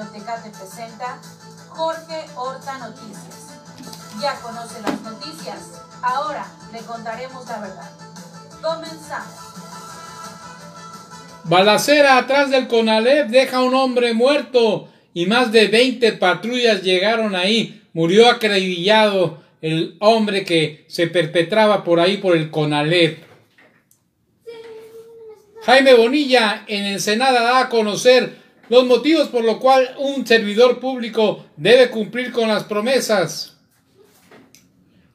Radio Tecate presenta Jorge Horta Noticias. Ya conoce las noticias, ahora le contaremos la verdad. Comenzamos. Balacera atrás del Conalep deja un hombre muerto y más de 20 patrullas llegaron ahí. Murió acredillado el hombre que se perpetraba por ahí por el Conalep. Jaime Bonilla en Ensenada da a conocer los motivos por lo cual un servidor público debe cumplir con las promesas.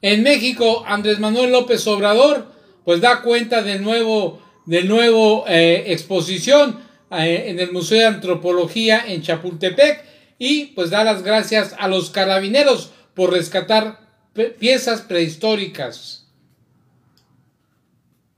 En México, Andrés Manuel López Obrador pues da cuenta del nuevo, del nuevo eh, exposición eh, en el Museo de Antropología en Chapultepec y pues da las gracias a los carabineros por rescatar piezas prehistóricas.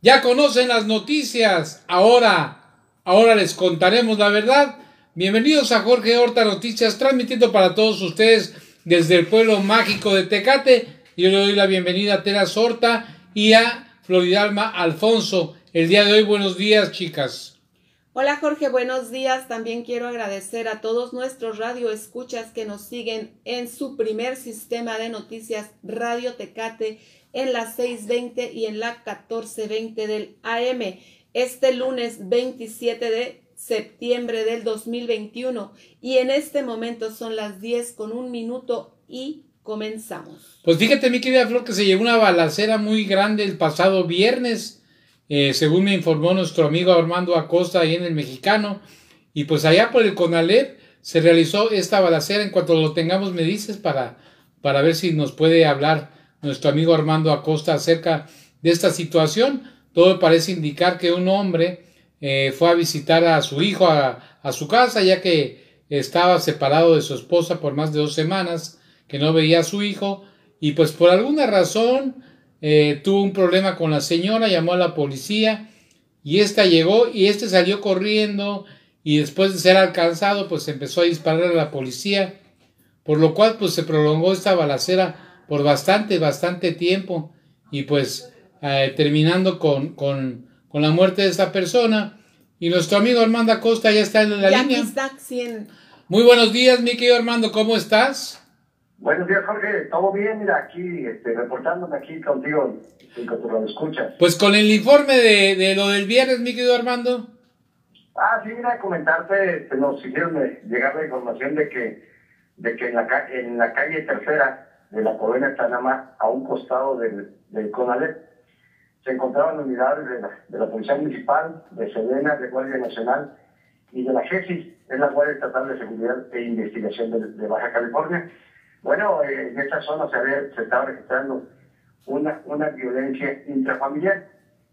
Ya conocen las noticias. Ahora, ahora les contaremos la verdad. Bienvenidos a Jorge Horta Noticias, transmitiendo para todos ustedes desde el pueblo mágico de Tecate. Yo le doy la bienvenida a Tera Horta y a Floridalma Alfonso. El día de hoy, buenos días, chicas. Hola Jorge, buenos días. También quiero agradecer a todos nuestros radioescuchas que nos siguen en su primer sistema de noticias Radio Tecate en la 620 y en la 1420 del AM. Este lunes 27 de septiembre del 2021 y en este momento son las 10 con un minuto y comenzamos. Pues fíjate mi querida Flor que se llevó una balacera muy grande el pasado viernes, eh, según me informó nuestro amigo Armando Acosta ahí en el Mexicano, y pues allá por el Conalep se realizó esta balacera, en cuanto lo tengamos me dices para, para ver si nos puede hablar nuestro amigo Armando Acosta acerca de esta situación. Todo parece indicar que un hombre eh, fue a visitar a su hijo a, su casa, ya que estaba separado de su esposa por más de dos semanas, que no veía a su hijo, y pues por alguna razón eh, tuvo un problema con la señora, llamó a la policía, y ésta llegó y este salió corriendo, y después de ser alcanzado, pues empezó a disparar a la policía, por lo cual pues se prolongó esta balacera por bastante, bastante tiempo y pues eh, terminando con, con, con, la muerte de esta persona. Y nuestro amigo Armando Acosta ya está en la línea. Está Muy buenos días, mi querido Armando, ¿cómo estás? Buenos días, Jorge. ¿Todo bien? Mira, aquí, este, reportándome aquí contigo, y con tu escuchas. Pues con el informe de, de, lo del viernes, mi querido Armando. Ah, sí, mira, comentarte, este, nos hicieron llegar la información de que, de que en, la, en la calle Tercera, de la colonia Tanama a un costado del, del CONALEP. Se encontraban unidades de la, de la Policía Municipal, de Sedena, de Guardia Nacional y de la GESIS, es la Guardia Estatal de Seguridad e Investigación de, Baja California. Bueno, eh, en esta zona se, se estaba registrando una, una violencia intrafamiliar.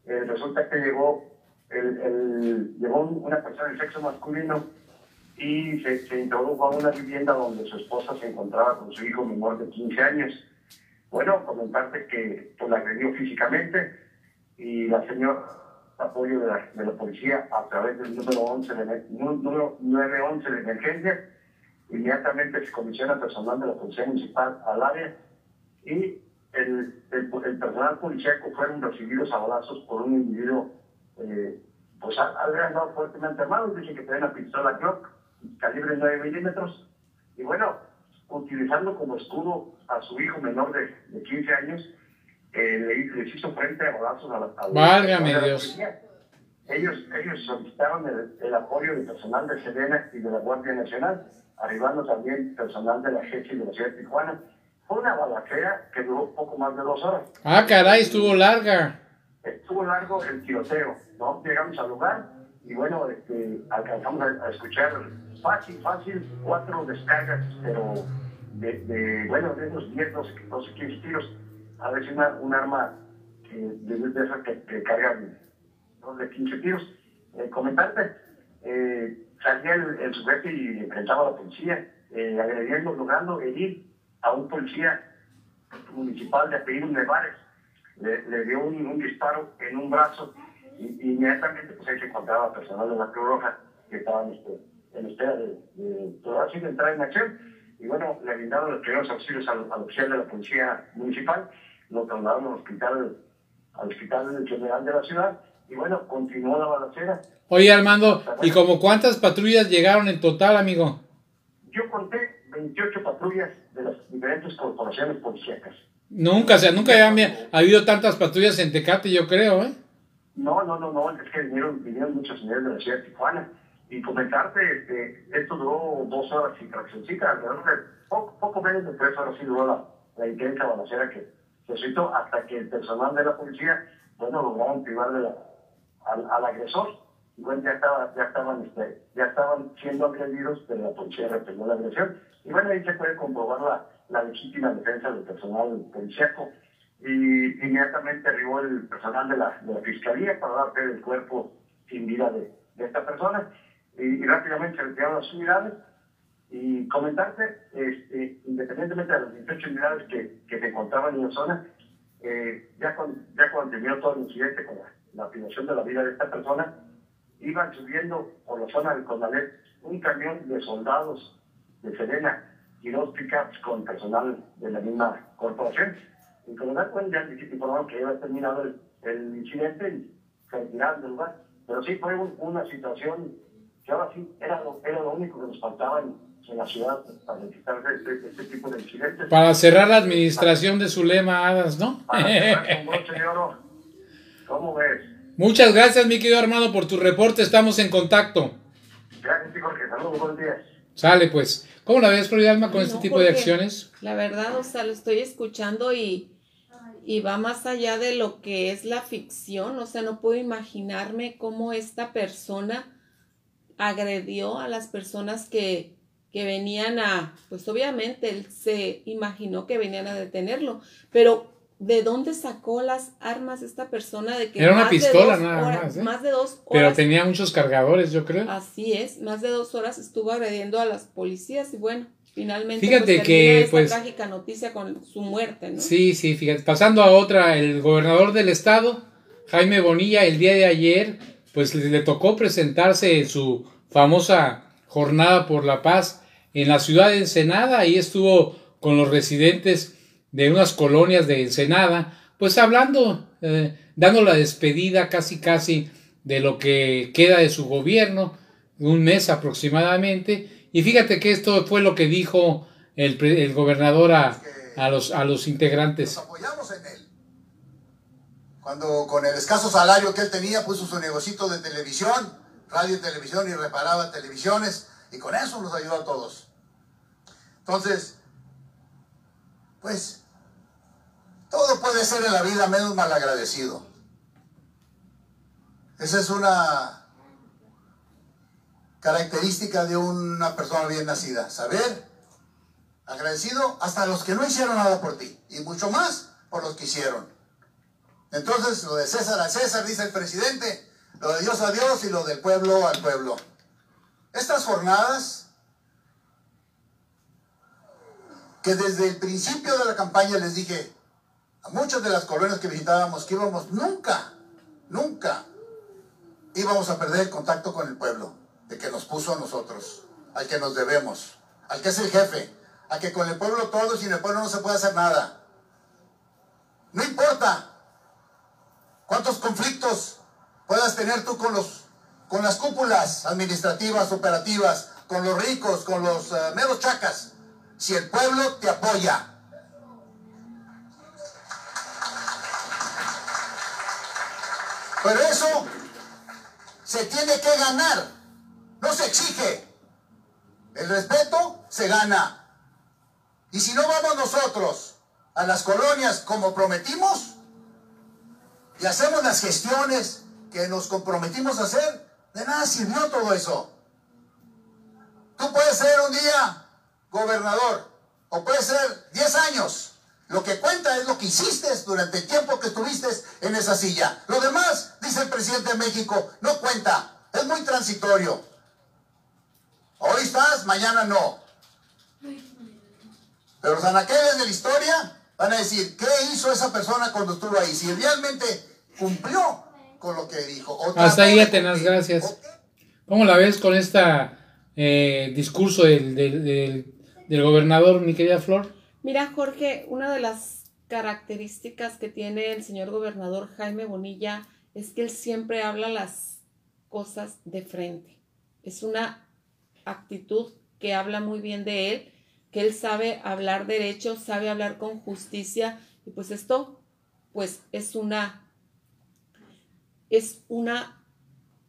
Eh, resulta que llegó, el, el, llegó una persona de sexo masculino y se, introdujo a una vivienda donde su esposa se encontraba con su hijo menor de 15 años. Bueno, comentarte que pues, la agredió físicamente y la señora apoyo de la, de la, policía a través del número 11 de, número 911 de emergencia. Inmediatamente se comisiona personal de la Policía Municipal al área y el, el, personal policíaco fueron recibidos a balazos por un individuo, eh, pues había andado fuertemente armado, dice que tenía una pistola Glock calibre 9 milímetros. Y bueno, utilizando como escudo a su hijo menor de, 15 años, eh, le, les hizo frente a balazos a la, a Válgame Dios. Ellos, ellos solicitaron el, apoyo del personal de Sedena y de la Guardia Nacional, arribando también personal de la GESI de la ciudad de Tijuana. Fue una balacera que duró poco más de dos horas. Ah, caray, estuvo larga. Estuvo largo el tiroteo, ¿no? Llegamos al lugar y bueno, este, alcanzamos a escuchar fácil, fácil, cuatro descargas, pero de, bueno, de unos 10, 12, 12 15 tiros. A veces una, un arma que, de, esas que, que cargan de 15 tiros. Eh, comentarte, eh, salía el, el, sujeto y enfrentaba a la policía, eh, agrediendo, logrando herir a un policía municipal de apellido Nevares. Le, le dio un, un, disparo en un brazo y, inmediatamente pues ahí se encontraba personal de la Cruz Roja que estaban este, en espera de, de, de entrar en acción. Y bueno, le brindaron los primeros auxilios al, oficial de la Policía Municipal, lo trasladaron al hospital, al hospital general de la ciudad, y bueno, continuó la balacera. Oye Armando, ¿y como cuántas patrullas llegaron en total, amigo? yo conté 28 patrullas de las diferentes corporaciones policíacas. Nunca, o sea, nunca había habido tantas patrullas en Tecate, yo creo, ¿eh? No, no, no, no, es que vinieron, vinieron muchos señores de la ciudad de Tijuana. Y comentarte, este, esto duró dos horas y fraccioncita, alrededor de poco, poco menos de tres horas sí duró la, la intensa balacera que se citó hasta que el personal de la policía, bueno, lograron privar de la, al, al agresor. Y bueno, ya, estaba, ya, estaban, este, ya estaban siendo agredidos, pero la policía reprendió la agresión. Y bueno, ahí se puede comprobar la, la legítima defensa del personal policíaco. Y inmediatamente arribó el personal de la, de la fiscalía para dar fe del cuerpo sin vida de, de esta persona. Y, y, rápidamente se retiraron las unidades. Y comentarte, este, independientemente de las 18 unidades que, que se encontraban en la zona, eh, ya, con, ya cuando terminó todo el incidente con la, la privación de la vida de esta persona, iban subiendo por la zona del Condalet un camión de soldados de Serena y dos pickups con personal de la misma corporación. Como da cuenta, ya informaron que había terminado el, el, incidente y se retiraron del lugar. Pero sí fue un, una situación que ahora sí era lo, era lo único que nos faltaba en, en la ciudad para evitar este, este, tipo de incidentes. Para cerrar la administración de Zulema Hadas, ¿no? Para cerrar. ¿Cómo ves? Muchas gracias, mi querido Armando, por tu reporte. Estamos en contacto. Gracias, Jorge. Saludos, buenos días. Sale, pues. ¿Cómo la ves, Florida Alma, con No, este tipo de acciones? La verdad, o sea, lo estoy escuchando y, y va más allá de lo que es la ficción. O sea, no puedo imaginarme cómo esta persona agredió a las personas que, que venían a, pues obviamente él se imaginó que venían a detenerlo, pero ¿de dónde sacó las armas esta persona? De que Era una pistola nada horas- más, ¿eh? Más de dos Pero horas tenía muchos cargadores, yo creo. Así es, más de dos horas estuvo agrediendo a las policías y bueno, finalmente Fíjate pues, que, termina esta pues, trágica noticia con su muerte, ¿no? Sí, sí, fíjate. Pasando a otra, el gobernador del estado, Jaime Bonilla, el día de ayer, pues le, le tocó presentarse en su famosa jornada por la paz en la ciudad de Ensenada. Ahí estuvo con los residentes de unas colonias de Ensenada, pues hablando, eh, dando la despedida casi casi de lo que queda de su gobierno, un mes aproximadamente. Y fíjate que esto fue lo que dijo el, el gobernador a, a los, a los integrantes. Nos apoyamos en él. Cuando con el escaso salario que él tenía puso su negocito de televisión, radio y televisión y reparaba televisiones y con eso nos ayudó a todos. Entonces, pues, todo puede ser en la vida menos malagradecido. Esa es una característica de una persona bien nacida. Saber agradecido hasta los que no hicieron nada por ti y mucho más por los que hicieron. Entonces, lo de César a César, dice el presidente, lo de Dios a Dios y lo del pueblo al pueblo. Estas jornadas, que desde el principio de la campaña les dije a muchas de las colonias que visitábamos que íbamos nunca, nunca íbamos a perder el contacto con el pueblo, de que nos puso a nosotros, al que nos debemos, al que es el jefe, a que con el pueblo todo y sin el pueblo no se puede hacer nada. No importa cuántos conflictos puedas tener tú con los con las cúpulas administrativas, operativas, con los ricos, con los eh, meros chacas, si el pueblo te apoya. Pero eso se tiene que ganar, no se exige. El respeto se gana. Y si no vamos nosotros a las colonias como prometimos y hacemos las gestiones que nos comprometimos a hacer, de nada sirvió todo eso. Tú puedes ser un día gobernador o puedes ser 10 años. Lo que cuenta es lo que hiciste durante el tiempo que estuviste en esa silla. Lo demás, dice el presidente de México, no cuenta. Es muy transitorio. Hoy estás, mañana no. Pero los anaqueles de la historia van a decir, ¿qué hizo esa persona cuando estuvo ahí? Si realmente cumplió con lo que dijo. Hasta ahí, Atenas, gracias. ¿Cómo la ves con este discurso del, del, del- del gobernador, mi querida Flor? Mira, Jorge, una de las características que tiene el señor gobernador Jaime Bonilla es que él siempre habla las cosas de frente. Es una actitud que habla muy bien de él, que él sabe hablar derecho, sabe hablar con justicia y pues esto pues es una es una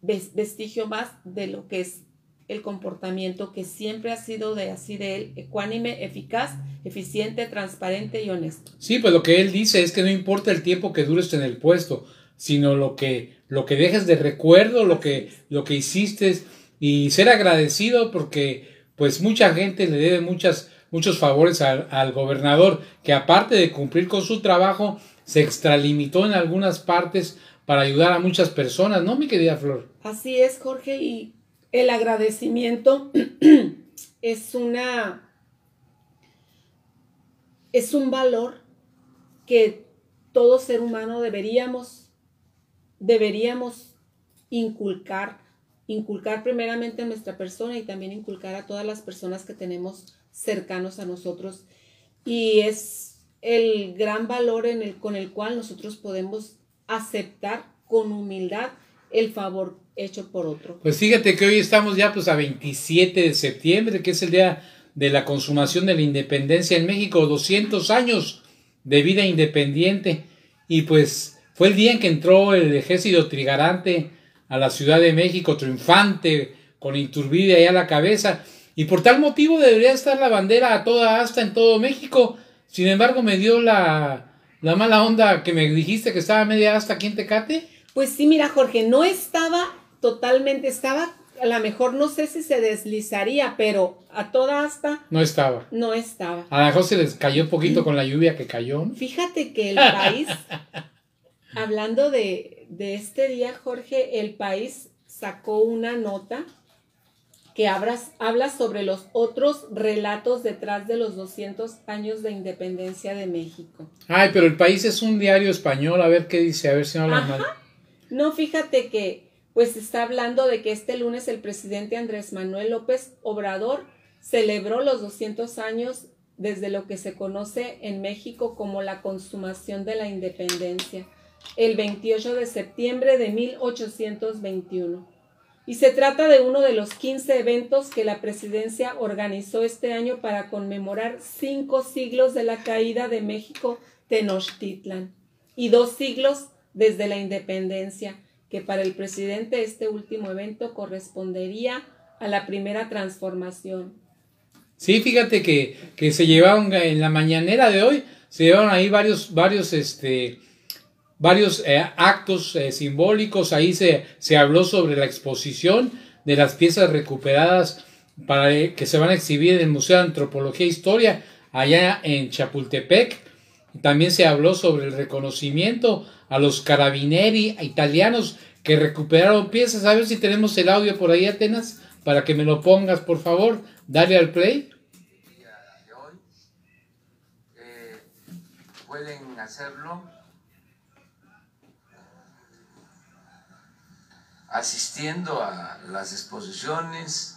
vestigio más de lo que es el comportamiento que siempre ha sido de así de él, ecuánime, eficaz, eficiente, transparente y honesto. Sí, pues lo que él dice es que no importa el tiempo que dures en el puesto, sino lo que lo que dejes de recuerdo, lo que lo que hiciste y ser agradecido porque pues mucha gente le debe muchas muchos favores al, al gobernador que aparte de cumplir con su trabajo se extralimitó en algunas partes para ayudar a muchas personas, ¿no, mi querida Flor? Así es, Jorge, y el agradecimiento es una es un valor que todo ser humano deberíamos deberíamos inculcar inculcar primeramente en nuestra persona y también inculcar a todas las personas que tenemos cercanos a nosotros. Y es el gran valor con el cual nosotros podemos aceptar con humildad el favor hecho por otro. Pues fíjate que hoy estamos ya pues a 27 de septiembre, que es el día de la consumación de la independencia en México, 200 años de vida independiente y pues fue el día en que entró el ejército trigarante a la Ciudad de México triunfante con Iturbide ahí a la cabeza y por tal motivo debería estar la bandera a toda asta en todo México. Sin embargo, me dio la, la mala onda que me dijiste que estaba media asta aquí en Tecate. Pues sí, mira, Jorge, no estaba totalmente, estaba, a lo mejor no sé si se deslizaría, pero a toda asta. No estaba. No estaba. A lo mejor se les cayó un poquito con la lluvia que cayó. Fíjate que el país, hablando de, de este día, Jorge, el país sacó una nota que habla sobre los otros relatos detrás de los 200 años de independencia de México. Ay, pero el país es un diario español, a ver qué dice, a ver si no habla mal. No, fíjate que pues está hablando de que este lunes el presidente Andrés Manuel López Obrador celebró los 200 años desde lo que se conoce en México como la consumación de la independencia, el 28 de septiembre de 1821. Y se trata de uno de los 15 eventos que la presidencia organizó este año para conmemorar cinco siglos de la caída de México Tenochtitlan y dos siglos desde la independencia que para el presidente este último evento correspondería a la primera transformación. Sí, fíjate que, que se llevaron en la mañanera de hoy, se llevaron ahí varios, varios, este, varios eh, actos eh, simbólicos, ahí se, se habló sobre la exposición de las piezas recuperadas para eh, que se van a exhibir en el Museo de Antropología e Historia allá en Chapultepec. También se habló sobre el reconocimiento a los carabinieri italianos que recuperaron piezas. A ver si tenemos el audio por ahí, Atenas, para que me lo pongas, por favor. Dale al play. Pueden hacerlo asistiendo a las exposiciones,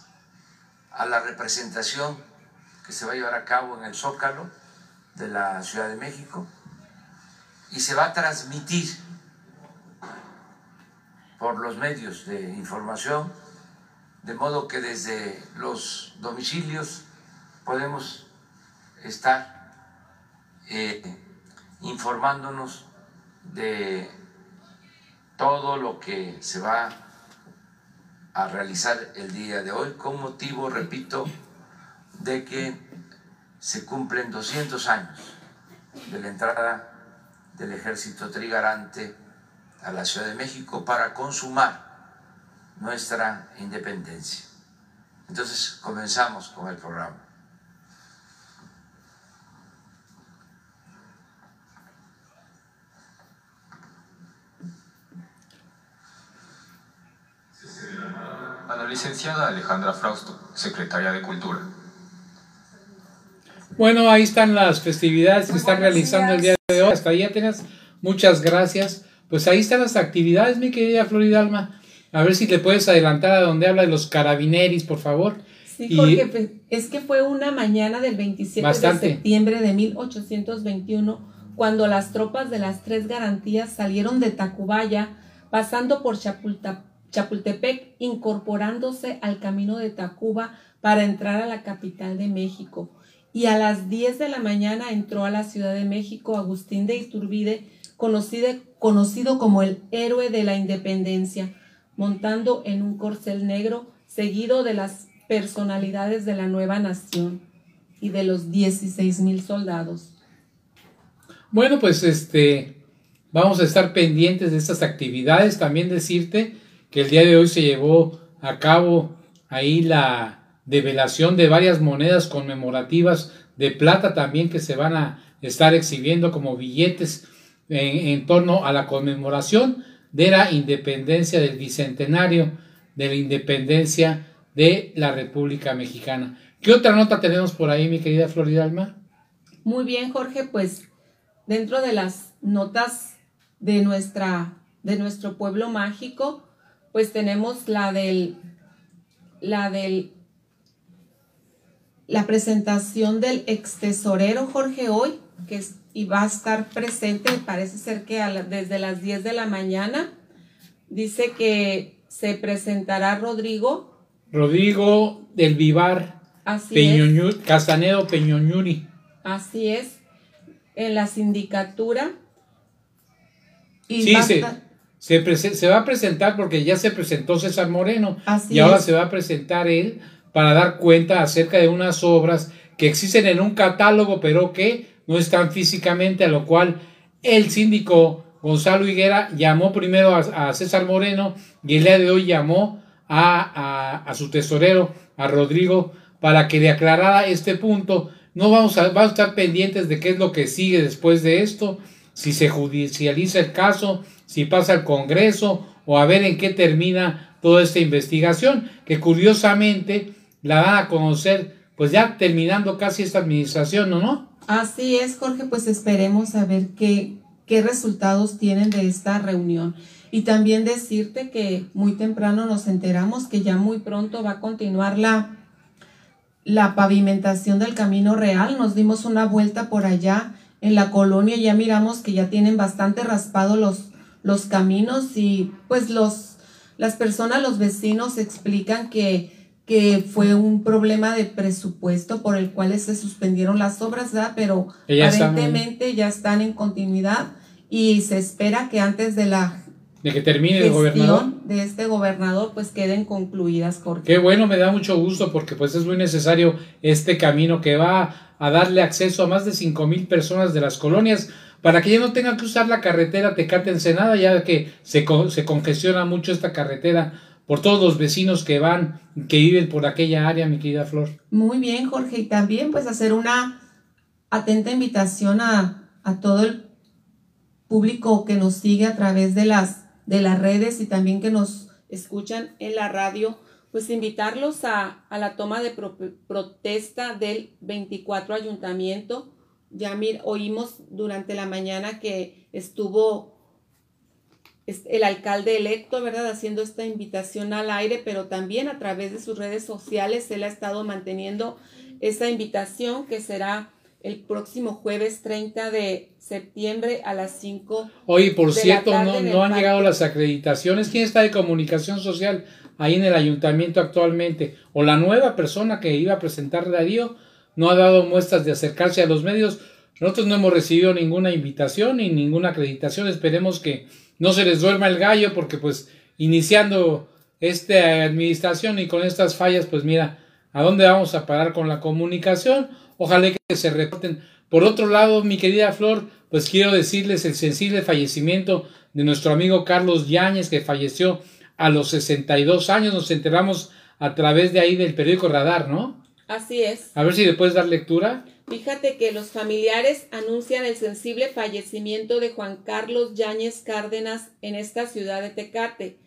a la representación que se va a llevar a cabo en el Zócalo de la Ciudad de México y se va a transmitir por los medios de información, de modo que desde los domicilios podemos estar eh, informándonos de todo lo que se va a realizar el día de hoy con motivo, repito, de que se cumplen 200 años de la entrada del ejército trigarante a la Ciudad de México para consumar nuestra independencia. Entonces comenzamos con el programa. A la licenciada Alejandra Frausto, secretaria de Cultura. Bueno, ahí están las festividades que están realizando el día de hoy. Hasta ahí apenas. Muchas gracias. Pues ahí están las actividades, mi querida Floridalma. A ver si le puedes adelantar a donde habla de los carabineris, por favor. Sí, porque es que fue una mañana del 27 de septiembre de 1821 cuando las tropas de las tres garantías salieron de Tacubaya, pasando por Chapultepec, incorporándose al camino de Tacuba para entrar a la capital de México. Y a las 10 de la mañana entró a la Ciudad de México Agustín de Iturbide, conocido, como el héroe de la independencia, montando en un corcel negro, seguido de las personalidades de la nueva nación y de los 16 mil soldados. Bueno, pues este, vamos a estar pendientes de estas actividades. También decirte que el día de hoy se llevó a cabo ahí la develación de varias monedas conmemorativas de plata también que se van a estar exhibiendo como billetes en, torno a la conmemoración de la independencia del bicentenario de la independencia de la República Mexicana. ¿Qué otra nota tenemos por ahí, mi querida Floridalma? Muy bien, Jorge, pues dentro de las notas de nuestra de nuestro pueblo mágico, pues tenemos la del la del la presentación del ex tesorero Jorge hoy, que es, y va a estar presente, parece ser que desde las 10 de la mañana. Dice que se presentará Rodrigo. Rodrigo del Vivar. Así es. Castanedo Peñoñuri. Así es. En la sindicatura. Y sí, se, se, se, va a presentar porque ya se presentó César Moreno. Así y ahora se va a presentar él para dar cuenta acerca de unas obras que existen en un catálogo, pero que no están físicamente, a lo cual el síndico Gonzalo Higuera llamó primero a, César Moreno y el día de hoy llamó a, a, su tesorero, a Rodrigo, para que le aclarara este punto. No vamos a, vamos a estar pendientes de qué es lo que sigue después de esto, si se judicializa el caso, si pasa al Congreso o a ver en qué termina toda esta investigación, que curiosamente la van a conocer pues ya terminando casi esta administración, ¿no? no? Así es, Jorge, pues esperemos a ver qué, qué resultados tienen de esta reunión. Y también decirte que muy temprano nos enteramos que ya muy pronto va a continuar la, la pavimentación del Camino Real. Nos dimos una vuelta por allá en la colonia y ya miramos que ya tienen bastante raspado los, los caminos y pues los, las personas, los vecinos explican que que fue un problema de presupuesto por el cual se suspendieron las obras, ¿verdad? pero aparentemente ya están en continuidad y se espera que antes de la de que termine el gobernador de este gobernador pues queden concluidas Qué bueno, me da mucho gusto porque pues es muy necesario este camino que va a darle acceso a más de cinco mil personas de las colonias para que ya no tengan que usar la carretera Tecate Ensenada ya que se, se congestiona mucho esta carretera por todos los vecinos que van, que viven por aquella área, mi querida Flor. Muy bien, Jorge, y también pues hacer una atenta invitación a, todo el público que nos sigue a través de las, de las redes y también que nos escuchan en la radio, pues invitarlos a, la toma de protesta del 24 ayuntamiento. Ya oímos durante la mañana que estuvo el alcalde electo, ¿verdad? Haciendo esta invitación al aire, pero también a través de sus redes sociales, él ha estado manteniendo esa invitación que será el próximo jueves 30 de septiembre a las 5. Oye, por cierto, no, no han llegado las acreditaciones. ¿Quién está de comunicación social ahí en el ayuntamiento actualmente? O la nueva persona que iba a presentar Darío no ha dado muestras de acercarse a los medios. Nosotros no hemos recibido ninguna invitación ni ninguna acreditación. Esperemos que no se les duerma el gallo porque pues iniciando esta administración y con estas fallas pues mira a dónde vamos a parar con la comunicación ojalá que se reporten por otro lado mi querida Flor pues quiero decirles el sensible fallecimiento de nuestro amigo Carlos Yáñez que falleció a los 62 años nos enteramos a través de ahí del periódico Radar ¿no? Así es. A ver si le puedes dar lectura. Fíjate que los familiares anuncian el sensible fallecimiento de Juan Carlos Yáñez Cárdenas en esta ciudad de Tecate.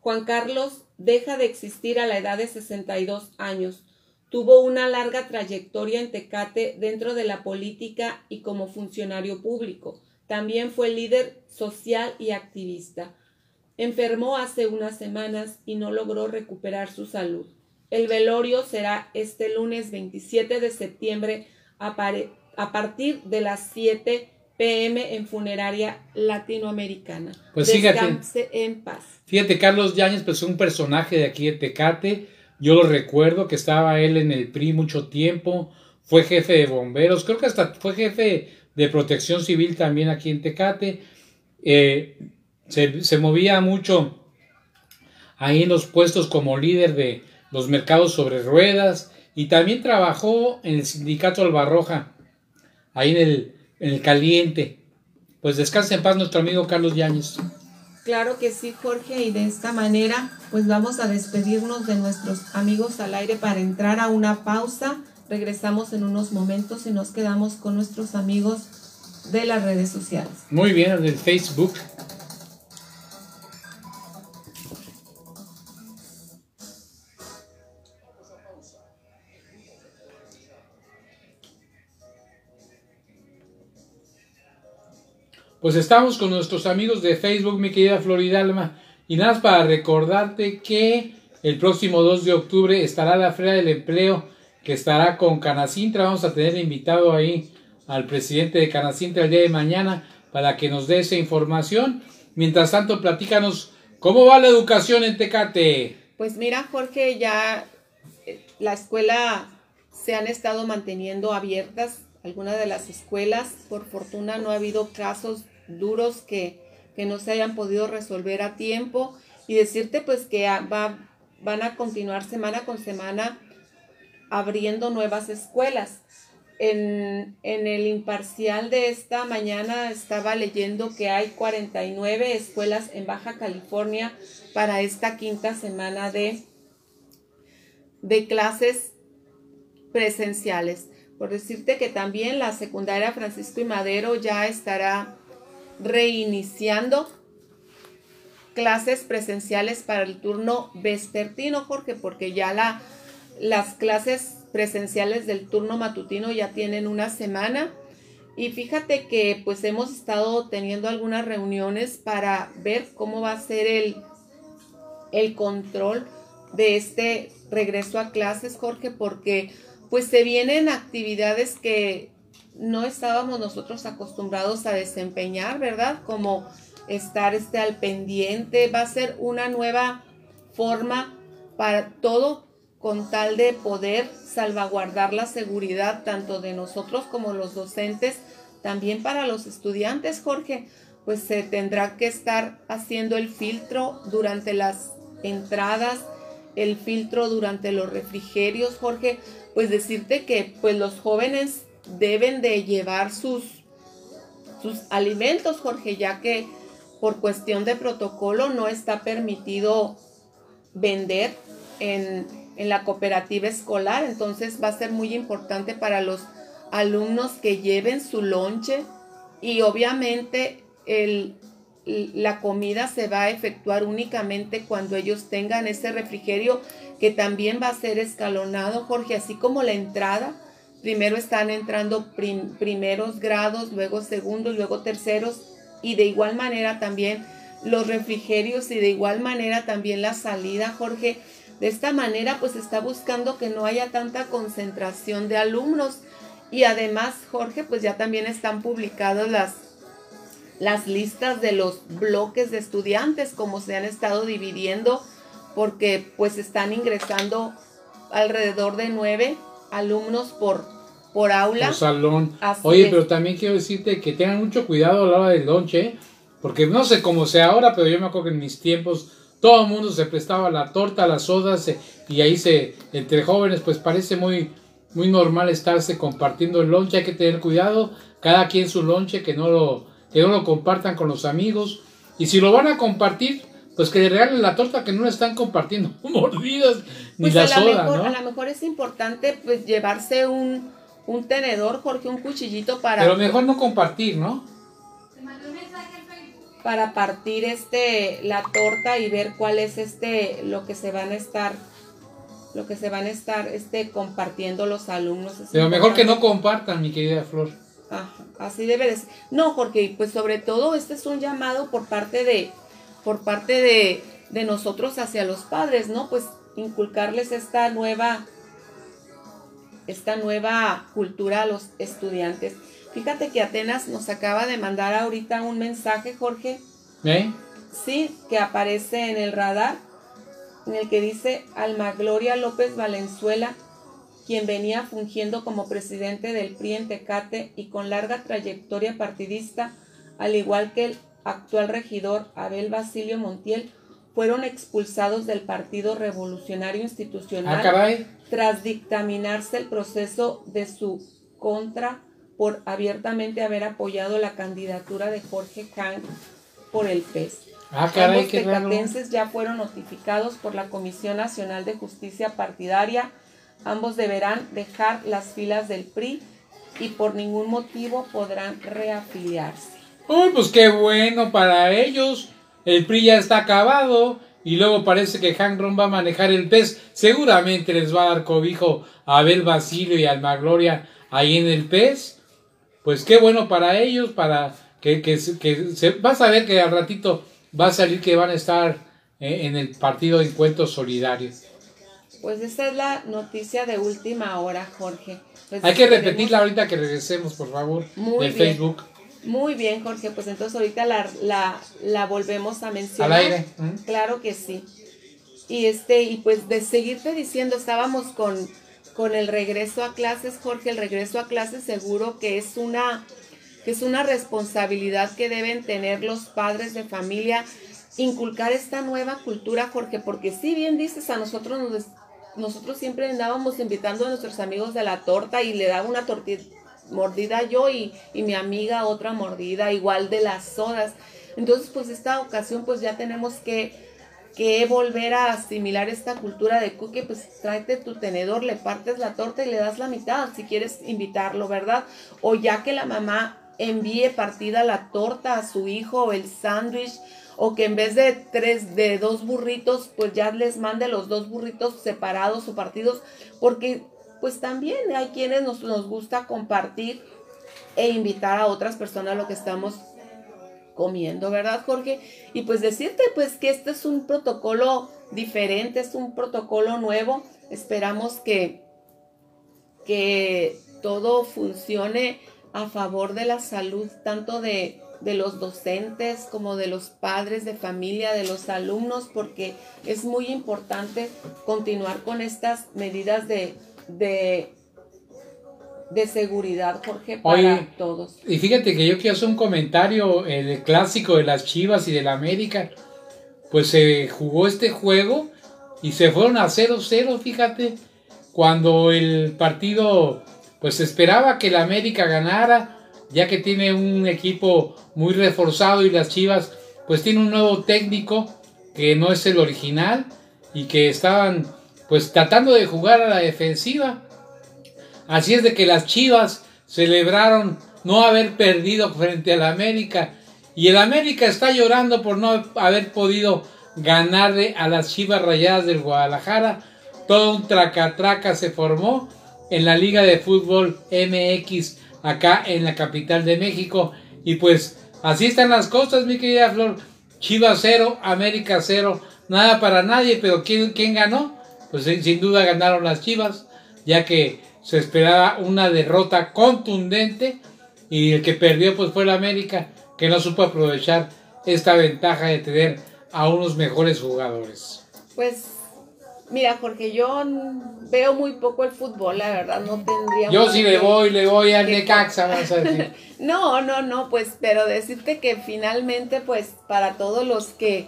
Juan Carlos deja de existir a la edad de 62 años. Tuvo una larga trayectoria en Tecate dentro de la política y como funcionario público. También fue líder social y activista. Enfermó hace unas semanas y no logró recuperar su salud. El velorio será este lunes 27 de septiembre a, partir de las 7 pm en Funeraria Latinoamericana. Pues fíjate. Descanse en paz. Fíjate, Carlos Yáñez, pues un personaje de aquí de Tecate. Yo lo recuerdo que estaba él en el PRI mucho tiempo, fue jefe de bomberos, creo que hasta fue jefe de protección civil también aquí en Tecate. Eh, se, se movía mucho ahí en los puestos como líder de los mercados sobre ruedas y también trabajó en el sindicato Albarroja, ahí en el, en el caliente. Pues descanse en paz nuestro amigo Carlos Yáñez. Claro que sí, Jorge, y de esta manera pues vamos a despedirnos de nuestros amigos al aire para entrar a una pausa. Regresamos en unos momentos y nos quedamos con nuestros amigos de las redes sociales. Muy bien, del Facebook. Pues estamos con nuestros amigos de Facebook, mi querida Floridalma. Y nada más para recordarte que el próximo 2 de octubre estará la Feria del Empleo, que estará con Canacintra. Vamos a tener invitado ahí al presidente de Canacintra el día de mañana para que nos dé esa información. Mientras tanto, platícanos cómo va la educación en Tecate. Pues mira, Jorge, ya eh, la escuela se han estado manteniendo abiertas algunas de las escuelas. Por fortuna no ha habido casos duros que, que no se hayan podido resolver a tiempo. Y decirte pues que va, van a continuar semana con semana abriendo nuevas escuelas. En, en, el imparcial de esta mañana estaba leyendo que hay 49 escuelas en Baja California para esta quinta semana de, de clases presenciales. Por decirte que también la secundaria Francisco y Madero ya estará reiniciando clases presenciales para el turno vespertino, Jorge, porque ya la, las clases presenciales del turno matutino ya tienen una semana. Y fíjate que pues hemos estado teniendo algunas reuniones para ver cómo va a ser el, el control de este regreso a clases, Jorge, porque pues se vienen actividades que no estábamos nosotros acostumbrados a desempeñar, ¿verdad? Como estar este al pendiente, va a ser una nueva forma para todo con tal de poder salvaguardar la seguridad tanto de nosotros como los docentes, también para los estudiantes, Jorge, pues se tendrá que estar haciendo el filtro durante las entradas, el filtro durante los refrigerios, Jorge, pues decirte que pues los jóvenes deben de llevar sus, sus alimentos, Jorge, ya que por cuestión de protocolo no está permitido vender en, en la cooperativa escolar, entonces va a ser muy importante para los alumnos que lleven su lonche y obviamente el, la comida se va a efectuar únicamente cuando ellos tengan ese refrigerio que también va a ser escalonado, Jorge, así como la entrada. Primero están entrando primeros grados, luego segundos, luego terceros y de igual manera también los refrigerios y de igual manera también la salida, Jorge. De esta manera pues está buscando que no haya tanta concentración de alumnos y además, Jorge, pues ya también están publicadas las las listas de los bloques de estudiantes, como se han estado dividiendo, porque pues están ingresando alrededor de nueve alumnos por, por aula. Por salón. Oye, pero también quiero decirte que tengan mucho cuidado a la hora del lonche, porque no sé cómo sea ahora, pero yo me acuerdo que en mis tiempos todo el mundo se prestaba la torta, las sodas, y ahí se, entre jóvenes, pues parece muy, muy normal estarse compartiendo el lonche, hay que tener cuidado, cada quien su lonche, que no lo que no lo compartan con los amigos. Y si lo van a compartir, pues que le regalen la torta que no le están compartiendo mordidas ni pues la a soda, mejor, ¿no? A lo mejor es importante pues llevarse un, un tenedor, Jorge, un cuchillito para... Pero mejor no compartir, ¿no? Para partir este la torta y ver cuál es este lo que se van a estar lo que se van a estar este compartiendo los alumnos. Es Pero mejor que no compartan, mi querida Flor. Ajá, así debe de ser. No, Jorge, pues sobre todo este es un llamado por parte de, por parte de, de nosotros hacia los padres, ¿no? Pues inculcarles esta nueva, esta nueva cultura a los estudiantes. Fíjate que Atenas nos acaba de mandar ahorita un mensaje, Jorge. ¿Eh? Sí, que aparece en el radar, en el que dice Alma Gloria López Valenzuela, quien venía fungiendo como presidente del PRI en Tecate y con larga trayectoria partidista, al igual que el actual regidor Abel Basilio Montiel, fueron expulsados del Partido Revolucionario Institucional Ah, tras dictaminarse el proceso de su contra por abiertamente haber apoyado la candidatura de Jorge Kang por el PES. Ah, caray, Ambos tecatenses ya fueron notificados por la Comisión Nacional de Justicia Partidaria. Ambos deberán dejar las filas del PRI y por ningún motivo podrán reafiliarse. Uy, pues qué bueno para ellos. El PRI ya está acabado. Y luego parece que Hank Ron va a manejar el PES. Seguramente les va a dar cobijo a Abel Basilio y Alma Gloria ahí en el PES. Pues qué bueno para ellos, para que, que, se- que se, vas a ver que al ratito va a salir que van a estar eh, en el partido de Encuentro Solidario. Pues esa es la noticia de última hora, Jorge. Pues Hay que repetirla ahorita que regresemos, por favor, Muy del bien. Facebook. Muy bien, Jorge, pues entonces ahorita la, la, la volvemos a mencionar. Al aire. ¿Mm? Claro que sí. Y este, y pues de seguirte diciendo, estábamos con, con el regreso a clases, Jorge, el regreso a clases seguro que es una, que es una responsabilidad que deben tener los padres de familia, inculcar esta nueva cultura, Jorge, porque si bien dices a nosotros nos nosotros siempre andábamos invitando a nuestros amigos de la torta y le daba una tortilla mordida yo y, y mi amiga otra mordida, igual de las sodas. Entonces, pues esta ocasión pues ya tenemos que, que volver a asimilar esta cultura de cookie, pues tráete tu tenedor, le partes la torta y le das la mitad si quieres invitarlo, ¿verdad? O ya que la mamá envíe partida la torta a su hijo o el sándwich o que en vez de tres de dos burritos pues ya les mande los dos burritos separados o partidos porque pues también hay quienes nos, nos gusta compartir e invitar a otras personas a lo que estamos comiendo, ¿verdad, Jorge? Y pues decirte pues que este es un protocolo diferente, es un protocolo nuevo. Esperamos que que todo funcione a favor de la salud tanto de, de los docentes como de los padres de familia, de los alumnos, porque es muy importante continuar con estas medidas de, de, de seguridad, Jorge, para Oye, todos. Y fíjate que yo quiero hacer un comentario, el clásico de las Chivas y de la América. Pues se jugó este juego y se fueron a 0-0, fíjate. Cuando el partido, pues esperaba que la América ganara, ya que tiene un equipo muy reforzado y las Chivas, pues tiene un nuevo técnico que no es el original y que estaban, pues tratando de jugar a la defensiva. Así es de que las Chivas celebraron no haber perdido frente al América y el América está llorando por no haber podido ganarle a las Chivas Rayadas del Guadalajara. Todo un traca-traca se formó en la Liga de Fútbol MX acá en la capital de México y pues así están las cosas mi querida Flor. Chivas 0, América 0, nada para nadie, pero ¿quién, quién ganó? Pues sin duda ganaron las Chivas, ya que se esperaba una derrota contundente y el que perdió pues fue el América, que no supo aprovechar esta ventaja de tener a unos mejores jugadores. Pues, mira, Jorge, yo veo muy poco el fútbol, la verdad, no tendría... Yo sí le que- voy, le voy al Necaxa, vamos a decir. No, no, no, pues, pero decirte que finalmente, pues, para todos los que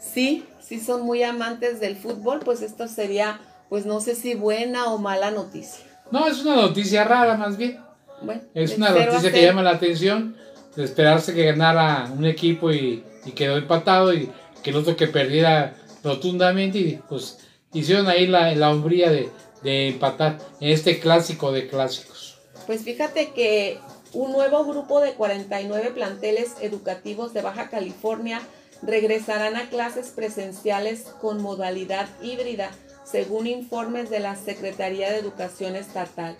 sí, sí son muy amantes del fútbol, pues esto sería, pues, no sé si buena o mala noticia. No, es una noticia rara más bien. Bueno, Es una noticia que llama la atención de esperarse que ganara un equipo y, y quedó empatado y que el otro que perdiera rotundamente y pues hicieron ahí la, la hombría de, de empatar en este clásico de clásicos. Pues fíjate que un nuevo grupo de 49 planteles educativos de Baja California regresarán a clases presenciales con modalidad híbrida, según informes de la Secretaría de Educación Estatal.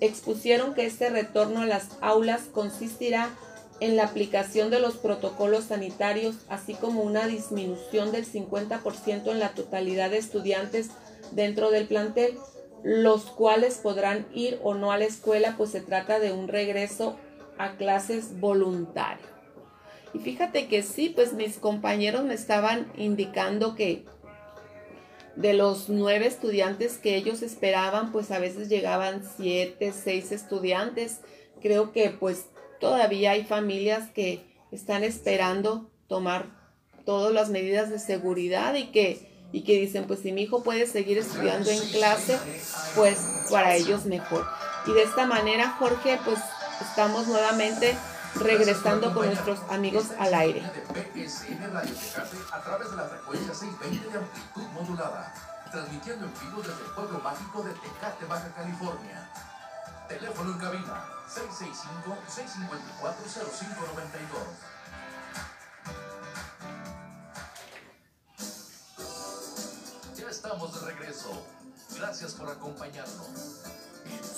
Expusieron que este retorno a las aulas consistirá en la aplicación de los protocolos sanitarios, así como una disminución del 50% en la totalidad de estudiantes dentro del plantel, los cuales podrán ir o no a la escuela, pues se trata de un regreso a clases voluntario. Y fíjate que sí, pues mis compañeros me estaban indicando que de los nueve estudiantes que ellos esperaban, pues a veces llegaban siete, seis estudiantes. Creo que pues todavía hay familias que están esperando tomar todas las medidas de seguridad y que, y que dicen, pues si mi hijo puede seguir estudiando en clase, pues para ellos mejor. Y de esta manera, Jorge, pues estamos nuevamente regresando con nuestros amigos al aire. a través de la frecuencia 620 de amplitud modulada, transmitiendo en vivo desde el pueblo mágico de Tecate, Baja California. Teléfono en cabina 665-654-0592. Ya estamos de regreso. Gracias por acompañarnos.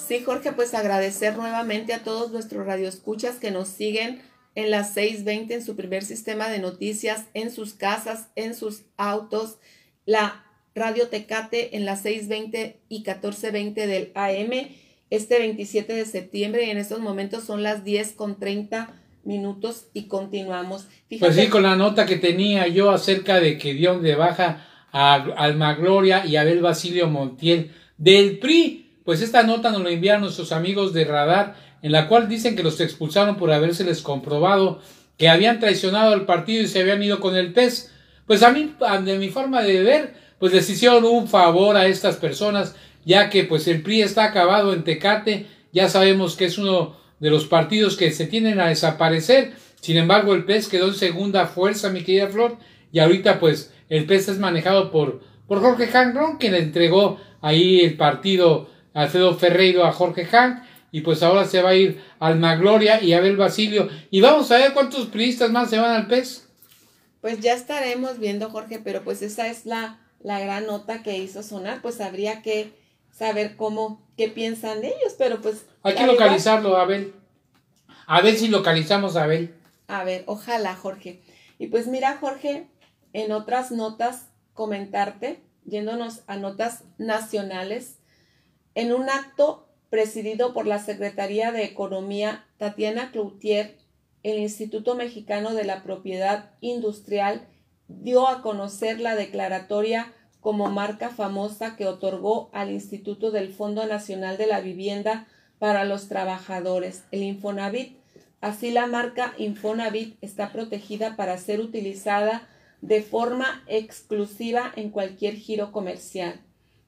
Sí, Jorge, pues agradecer nuevamente a todos nuestros radioescuchas que nos siguen en las 620 en su primer sistema de noticias, en sus casas, en sus autos, la Radio Tecate en las 620 y 1420 del AM, este 27 de septiembre y en estos momentos son las 10 con 30 minutos y continuamos. Pues sí, con la nota que tenía yo acerca de que dio de baja a Alma Gloria y Abel Basilio Montiel del PRI, pues esta nota nos la enviaron nuestros amigos de Radar, en la cual dicen que los expulsaron por habérseles comprobado que habían traicionado al partido y se habían ido con el PES. Pues a mí, de mi forma de ver, pues les hicieron un favor a estas personas, ya que pues el PRI está acabado en Tecate, ya sabemos que es uno de los partidos que se tienen a desaparecer, sin embargo el PES quedó en segunda fuerza, mi querida Flor, y ahorita pues el PES es manejado por, por Jorge Jangrón, quien entregó ahí el partido Alfredo Ferreiro a Jorge Han y pues ahora se va a ir Alma Gloria y Abel Basilio y vamos a ver cuántos priistas más se van al PES. Pues ya estaremos viendo Jorge, pero pues esa es la, la gran nota que hizo sonar, pues habría que saber cómo, qué piensan ellos, pero pues... Hay que localizarlo, Abel. A ver si localizamos a Abel. A ver, ojalá, Jorge. Y pues mira, Jorge, en otras notas comentarte, yéndonos a notas nacionales, en un acto presidido por la Secretaría de Economía Tatiana Cloutier, el Instituto Mexicano de la Propiedad Industrial dio a conocer la declaratoria como marca famosa que otorgó al Instituto del Fondo Nacional de la Vivienda para los Trabajadores, el Infonavit. Así la marca Infonavit está protegida para ser utilizada de forma exclusiva en cualquier giro comercial.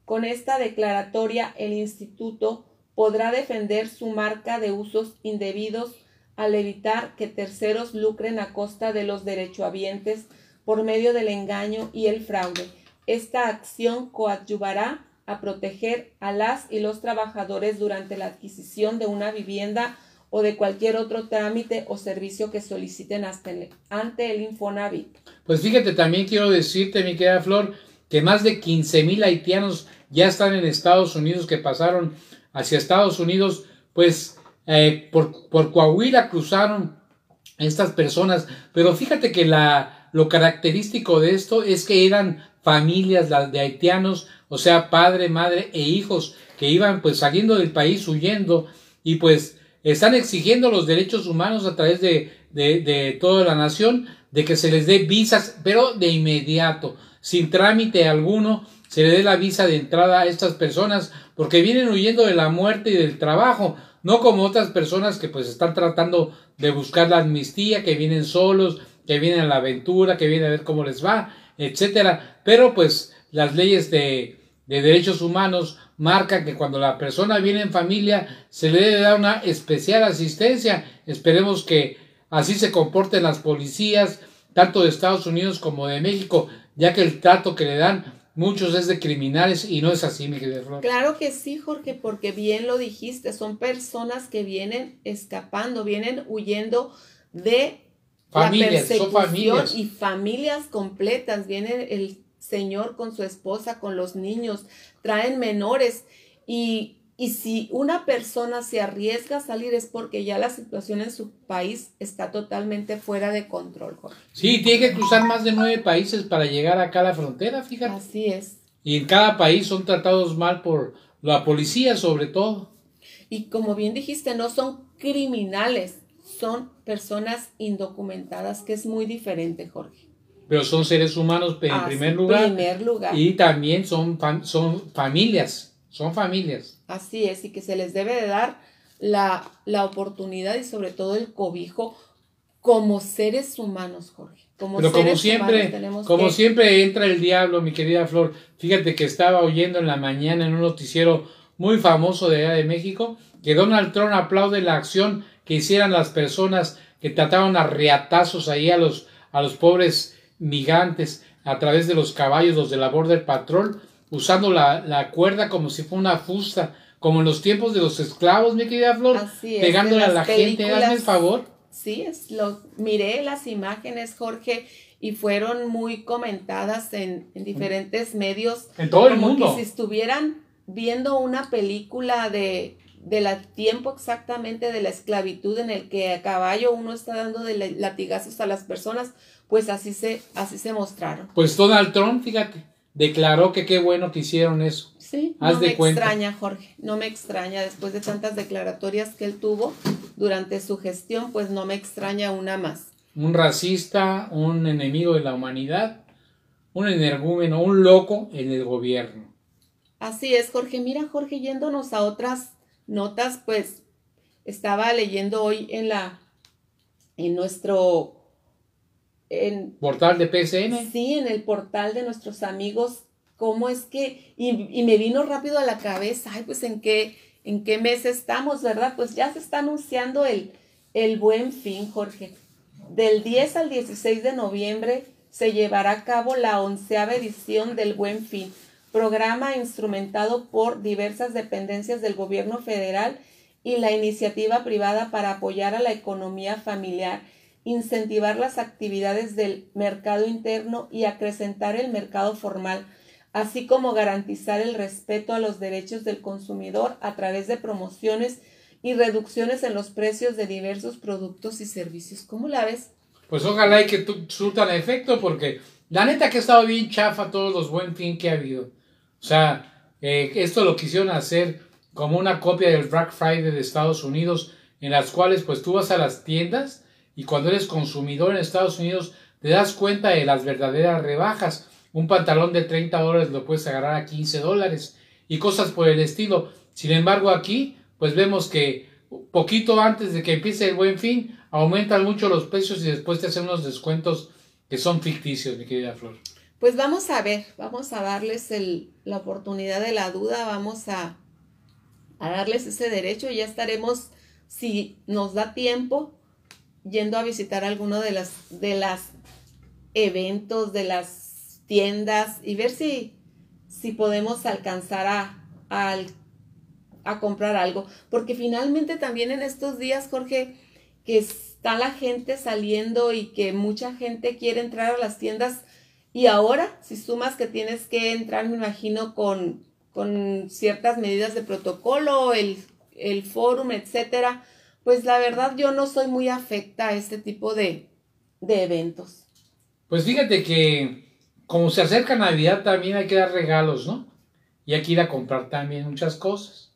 Con esta declaratoria, el instituto podrá defender su marca de usos indebidos al evitar que terceros lucren a costa de los derechohabientes por medio del engaño y el fraude. Esta acción coadyuvará a proteger a las y los trabajadores durante la adquisición de una vivienda o de cualquier otro trámite o servicio que soliciten ante el Infonavit. Pues fíjate, también quiero decirte, mi querida Flor, que más de 15 mil haitianos ya están en Estados Unidos, que pasaron hacia Estados Unidos, pues eh, por, por Coahuila cruzaron estas personas, pero fíjate que la, lo característico de esto es que eran familias de haitianos, o sea, padre, madre e hijos que iban pues saliendo del país huyendo y pues están exigiendo los derechos humanos a través de, de, de toda la nación de que se les dé visas, pero de inmediato, sin trámite alguno, se le dé la visa de entrada a estas personas porque vienen huyendo de la muerte y del trabajo, no como otras personas que pues están tratando de buscar la amnistía, que vienen solos, que vienen a la aventura, que vienen a ver cómo les va, etcétera. Pero pues las leyes de, de derechos humanos marcan que cuando la persona viene en familia se le debe dar una especial asistencia. Esperemos que así se comporten las policías, tanto de Estados Unidos como de México, ya que el trato que le dan muchos es de criminales y no es así, mi querida Flor. Claro que sí, Jorge, porque bien lo dijiste, son personas que vienen escapando, vienen huyendo de familias, la persecución son familias. y familias completas. Viene el señor con su esposa, con los niños, traen menores y y si una persona se arriesga a salir es porque ya la situación en su país está totalmente fuera de control. Sí, tiene que cruzar más de nueve países para llegar acá a la frontera, fíjate. Así es. Y en cada país son tratados mal por la policía sobre todo. Y como bien dijiste, no son criminales, son personas indocumentadas, que es muy diferente, Jorge. Pero son seres humanos en primer lugar. primer lugar. Y también son, fam- son familias. Son familias. Así es, y que se les debe de dar la, la oportunidad y sobre todo el cobijo como seres humanos, Jorge. Como Pero como siempre, humanos como que- siempre entra el diablo, mi querida Flor. Fíjate que estaba oyendo en la mañana en un noticiero muy famoso de allá de México que Donald Trump aplaude la acción que hicieran las personas que trataban a riatazos ahí a los, a los pobres migrantes a través de los caballos, los de la Border Patrol, usando la, la cuerda como si fuera una fusta, como en los tiempos de los esclavos, mi querida Flor, Así es, pegándole a la gente. Hazme el favor. Sí, es lo, miré las imágenes, Jorge, y fueron muy comentadas en, en diferentes medios. En todo el como mundo. que si estuvieran viendo una película de del tiempo exactamente de la esclavitud en el que a caballo uno está dando de la- latigazos a las personas, pues así se, así se mostraron. Pues Donald Trump, fíjate, declaró que qué bueno que hicieron eso. Sí, Haz no de me cuenta. extraña, Jorge, no me extraña después de tantas declaratorias que él tuvo durante su gestión, pues no me extraña una más. Un racista, un enemigo de la humanidad, un energúmeno, un loco en el gobierno. Así es, Jorge. Mira, Jorge, yéndonos a otras notas, pues estaba leyendo hoy en la, en nuestro, en, Portal de PCN. sí, en el portal de nuestros amigos, cómo es que, y, y me vino rápido a la cabeza, ay, pues en qué, en qué mes estamos, ¿verdad? Pues ya se está anunciando el, el buen fin, Jorge. Del 10 al 16 de noviembre se llevará a cabo la onceava edición del Buen Fin, programa instrumentado por diversas dependencias del gobierno federal y la iniciativa privada para apoyar a la economía familiar, incentivar las actividades del mercado interno y acrecentar el mercado formal, así como garantizar el respeto a los derechos del consumidor a través de promociones y reducciones en los precios de diversos productos y servicios. ¿Cómo la ves? Pues ojalá y que tu- surtan efecto, porque la neta que ha estado bien chafa todos los buen fin que ha habido. O sea, eh, esto lo quisieron hacer como una copia del Black Friday de Estados Unidos, en las cuales pues tú vas a las tiendas y cuando eres consumidor en Estados Unidos te das cuenta de las verdaderas rebajas. Un pantalón de 30 dólares lo puedes agarrar a 15 dólares y cosas por el estilo. Sin embargo, aquí pues vemos que poquito antes de que empiece el buen fin aumentan mucho los precios y después te hacen unos descuentos que son ficticios, mi querida Flor. Pues vamos a ver, vamos a darles el, la oportunidad de la duda, vamos a, a darles ese derecho ya estaremos, si nos da tiempo, yendo a visitar alguno de las, de las eventos, de las tiendas y ver si, si podemos alcanzar a, a, comprar algo. Porque finalmente también en estos días, Jorge, que está la gente saliendo y que mucha gente quiere entrar a las tiendas, y ahora, si sumas que tienes que entrar, me imagino, con, con ciertas medidas de protocolo, el, el etcétera, pues la verdad yo no soy muy afecta a este tipo de, de eventos. Pues fíjate que como se acerca Navidad también hay que dar regalos, ¿no? Y hay que ir a comprar también muchas cosas.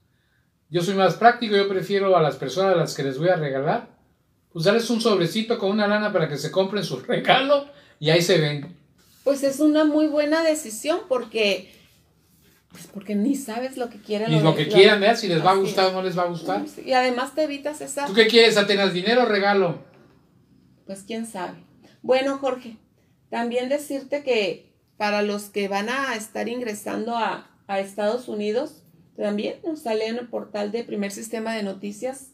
Yo soy más práctico, yo prefiero a las personas a las que les voy a regalar, pues darles un sobrecito con una lana para que se compren su regalo y ahí se ven. Pues es una muy buena decisión porque, pues porque ni sabes lo que quieren. Y lo que quieran, ver si les va a gustar o no les va a gustar. Y además te evitas esa, ¿Tú qué quieres, Atenas? ¿Dinero o regalo? pues quién sabe. Bueno, Jorge, también decirte que para los que van a estar ingresando a, a Estados Unidos, también nos sale en el portal de Primer Sistema de Noticias,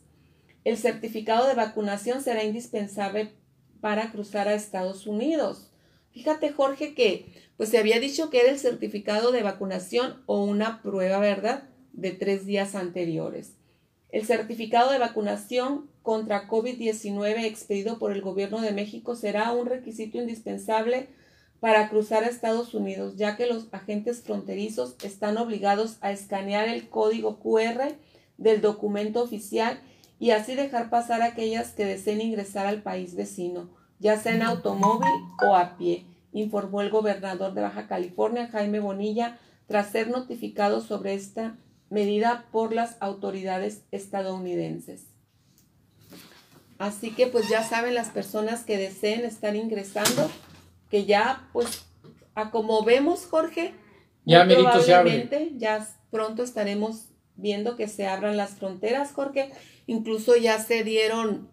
el certificado de vacunación será indispensable para cruzar a Estados Unidos. Fíjate, Jorge, que pues se había dicho que era el certificado de vacunación o una prueba, ¿verdad?, de tres días anteriores. El certificado de vacunación contra COVID-19 expedido por el Gobierno de México será un requisito indispensable para cruzar a Estados Unidos, ya que los agentes fronterizos están obligados a escanear el código QR del documento oficial y así dejar pasar a aquellas que deseen ingresar al país vecino, ya sea en automóvil o a pie, informó el gobernador de Baja California, Jaime Bonilla, tras ser notificado sobre esta medida por las autoridades estadounidenses. Así que pues ya saben las personas que deseen estar ingresando, que ya pues a como vemos Jorge, ya merito se abre. probablemente ya pronto estaremos viendo que se abran las fronteras Jorge, incluso ya se dieron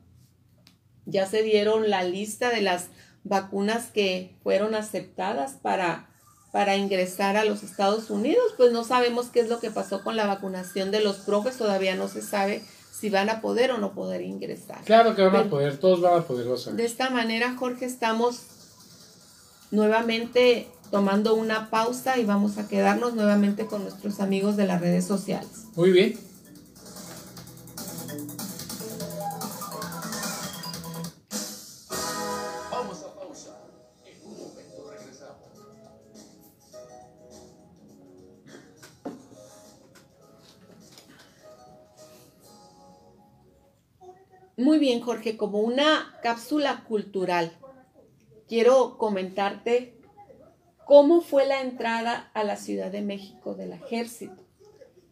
ya se dieron la lista de las vacunas que fueron aceptadas para para ingresar a los Estados Unidos, pues no sabemos qué es lo que pasó con la vacunación de los profes, todavía no se sabe si van a poder o no poder ingresar. Claro que van a poder, todos van a poder gozar. De esta manera, Jorge, estamos nuevamente tomando una pausa y vamos a quedarnos nuevamente con nuestros amigos de las redes sociales. Muy bien. Muy bien, Jorge, como una cápsula cultural, quiero comentarte cómo fue la entrada a la Ciudad de México del ejército.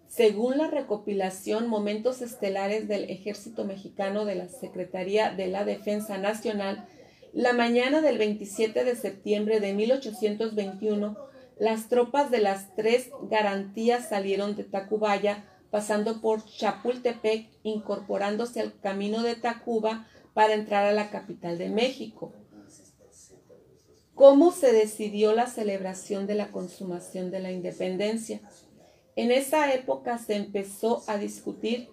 Según la recopilación Momentos Estelares del Ejército Mexicano de la Secretaría de la Defensa Nacional, la mañana del 27 de septiembre de 1821, las tropas de las tres garantías salieron de Tacubaya, pasando por Chapultepec, incorporándose al camino de Tacuba para entrar a la capital de México. ¿Cómo se decidió la celebración de la consumación de la independencia? En esa época se empezó a discutir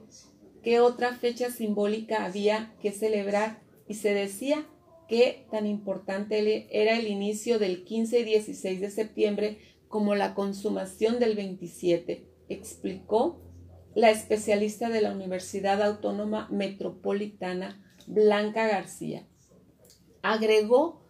qué otra fecha simbólica había que celebrar y se decía que tan importante era el inicio del 15 y 16 de septiembre como la consumación del 27, explicó la especialista de la Universidad Autónoma Metropolitana, Blanca García. Agregó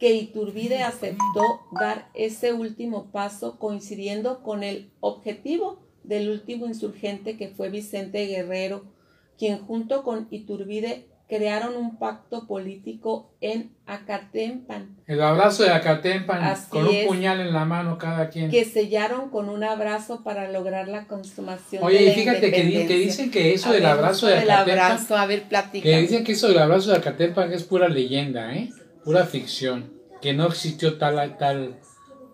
que Iturbide aceptó dar ese último paso coincidiendo con el objetivo del último insurgente que fue Vicente Guerrero, quien junto con Iturbide crearon un pacto político en Acatempan, El abrazo de Acatempan Así con un es. puñal en la mano cada quien. que sellaron con un abrazo para lograr la consumación Oye, de y la fíjate que, dicen que eso A del ver, abrazo de Acatempan, abrazo, a ver, platica. que dicen que eso del abrazo de Acatempan es pura leyenda, ¿eh? Pura ficción, que no existió tal, tal,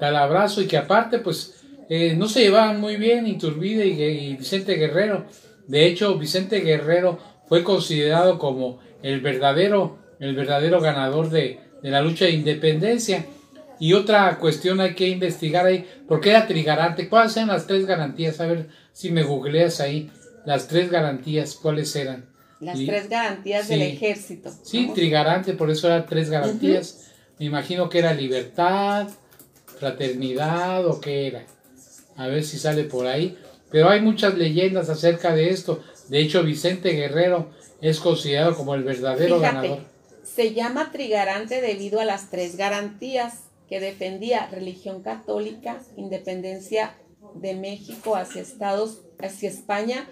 tal abrazo y que aparte, pues, eh, no se llevaban muy bien Iturbide y, y Vicente Guerrero. De hecho, Vicente Guerrero fue considerado como el verdadero, el verdadero ganador de, de la lucha de independencia. Y otra cuestión hay que investigar ahí, ¿por qué era trigarante? ¿Cuáles eran las tres garantías? A ver si me googleas ahí, las tres garantías, ¿cuáles eran? Las Y- tres garantías sí. del ejército. Sí, trigarante, por eso eran tres garantías. Me imagino que era libertad, fraternidad o qué era. A ver si sale por ahí. Pero hay muchas leyendas acerca de esto. De hecho, Vicente Guerrero es considerado como el verdadero Fíjate, ganador. se llama trigarante debido a las tres garantías que defendía religión católica, independencia de México hacia Estados, hacia España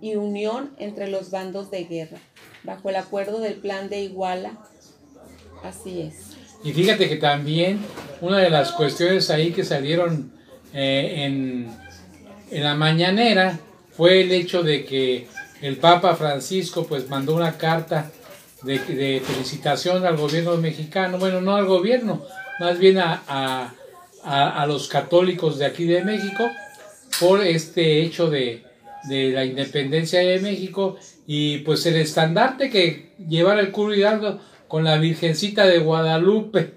y unión entre los bandos de guerra, bajo el acuerdo del Plan de Iguala. Así es. Y fíjate que también una de las cuestiones ahí que salieron eh, en, en la mañanera fue el hecho de que el Papa Francisco pues mandó una carta de, felicitación al gobierno mexicano, bueno, no al gobierno, más bien a, a, a- los católicos de aquí de México por este hecho de, de la independencia de México y pues el estandarte que llevara el curo Hidalgo con la Virgencita de Guadalupe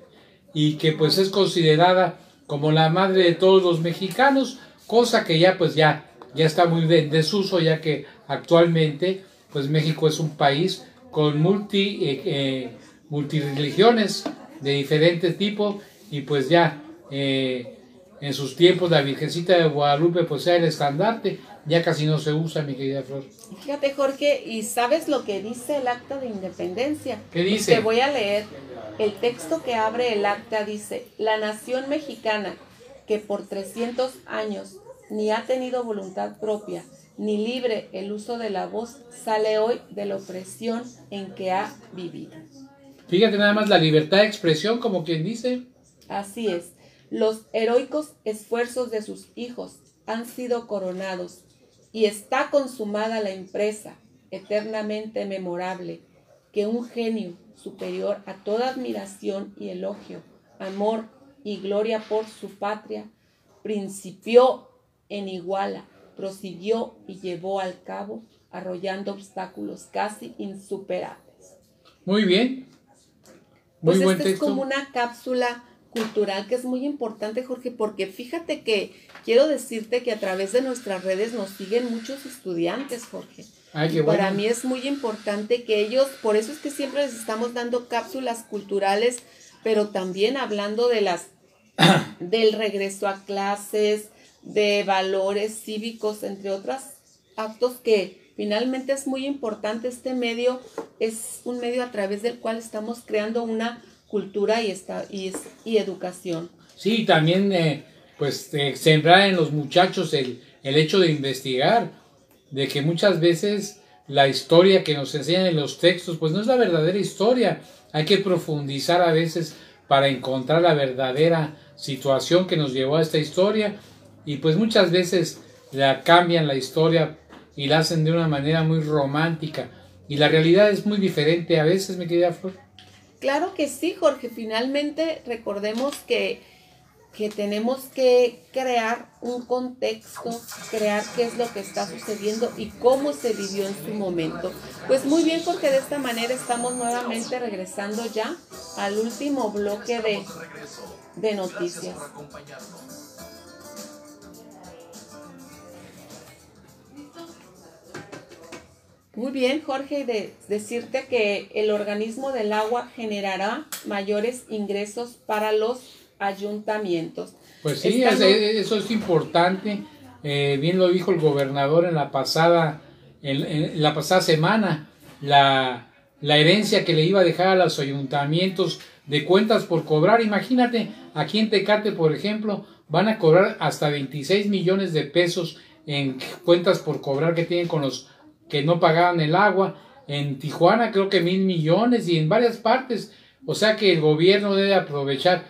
y que pues es considerada como la madre de todos los mexicanos, cosa que ya pues ya, ya está muy en desuso ya que actualmente pues México es un país con multi, eh, eh, multireligiones de diferente tipo y pues ya eh, en sus tiempos la Virgencita de Guadalupe pues era el estandarte, ya casi no se usa mi querida Flor. Fíjate Jorge, ¿y sabes lo que dice el acta de independencia? ¿Qué dice? Te voy a leer. El texto que abre el acta dice, la nación mexicana que por 300 años ni ha tenido voluntad propia, ni libre el uso de la voz, sale hoy de la opresión en que ha vivido. Fíjate nada más la libertad de expresión, como quien dice. Así es, los heroicos esfuerzos de sus hijos han sido coronados y está consumada la empresa eternamente memorable que un genio superior a toda admiración y elogio, amor y gloria por su patria, principió en Iguala, prosiguió y llevó al cabo, arrollando obstáculos casi insuperables. Muy bien. Muy Pues buen esta es como una cápsula cultural que es muy importante, Jorge, porque fíjate que quiero decirte que a través de nuestras redes nos siguen muchos estudiantes, Jorge. Ay, qué Y Para bueno. mí es muy importante que ellos, por eso es que siempre les estamos dando cápsulas culturales, pero también hablando de las del regreso a clases, de valores cívicos, entre otros actos que finalmente es muy importante. Este medio es un medio a través del cual estamos creando una cultura y, esta, y, y educación. Sí, también eh, pues eh, sembrar en los muchachos el, el hecho de investigar, de que muchas veces la historia que nos enseñan en los textos pues no es la verdadera historia, hay que profundizar a veces para encontrar la verdadera situación que nos llevó a esta historia y pues muchas veces la cambian la historia y la hacen de una manera muy romántica y la realidad es muy diferente a veces, mi querida Flor. Claro que sí, Jorge. Finalmente, recordemos que, que tenemos que crear un contexto, crear qué es lo que está sucediendo y cómo se vivió en su momento. Pues muy bien, Jorge, de esta manera estamos nuevamente regresando ya al último bloque de, de noticias. Muy bien, Jorge, de decirte que el organismo del agua generará mayores ingresos para los ayuntamientos. Pues sí, Estamos- eso es importante. Eh, bien lo dijo el gobernador en la pasada, en, en la pasada semana, la, la herencia que le iba a dejar a los ayuntamientos de cuentas por cobrar. Imagínate, aquí en Tecate, por ejemplo, van a cobrar hasta 26 millones de pesos en cuentas por cobrar que tienen con los que no pagaban el agua. En Tijuana creo que mil millones y en varias partes. O sea que el gobierno debe aprovechar.